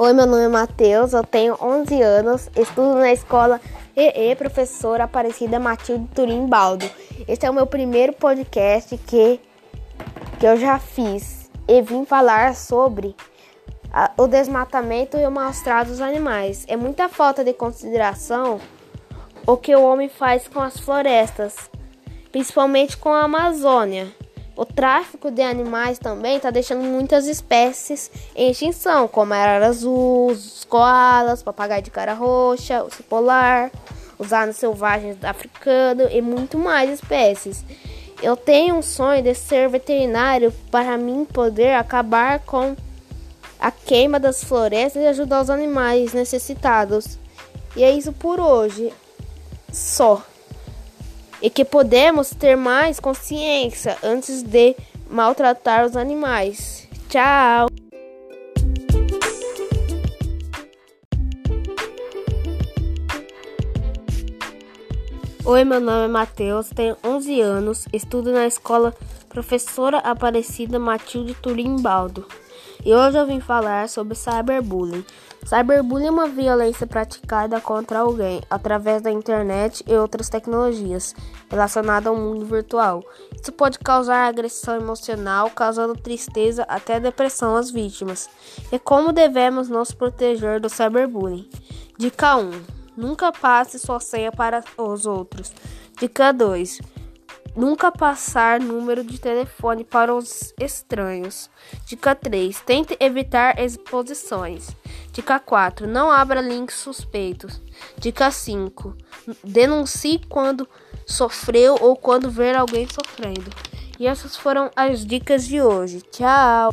Oi, meu nome é Matheus, eu tenho 11 anos, estudo na escola EE Professora Aparecida Matilde Turim Baldo. Este é o meu primeiro podcast que, que eu já fiz e vim falar sobre a, o desmatamento e o maus-trato dos animais. É muita falta de consideração o que o homem faz com as florestas, principalmente com a Amazônia. O tráfico de animais também está deixando muitas espécies em extinção, como a arara azul, os papagaio de cara roxa, o cipolar, os anos selvagens africanos e muito mais espécies. Eu tenho um sonho de ser veterinário para mim poder acabar com a queima das florestas e ajudar os animais necessitados. E é isso por hoje. Só e que podemos ter mais consciência antes de maltratar os animais. Tchau! Oi, meu nome é Matheus, tenho 11 anos, estudo na escola Professora Aparecida Matilde Turim Baldo. E hoje eu vim falar sobre cyberbullying. Cyberbullying é uma violência praticada contra alguém através da internet e outras tecnologias relacionadas ao mundo virtual. Isso pode causar agressão emocional, causando tristeza até depressão às vítimas. E como devemos nos proteger do cyberbullying? Dica 1: Nunca passe sua senha para os outros. Dica 2: Nunca passar número de telefone para os estranhos. Dica 3. Tente evitar exposições. Dica 4. Não abra links suspeitos. Dica 5. Denuncie quando sofreu ou quando ver alguém sofrendo. E essas foram as dicas de hoje. Tchau!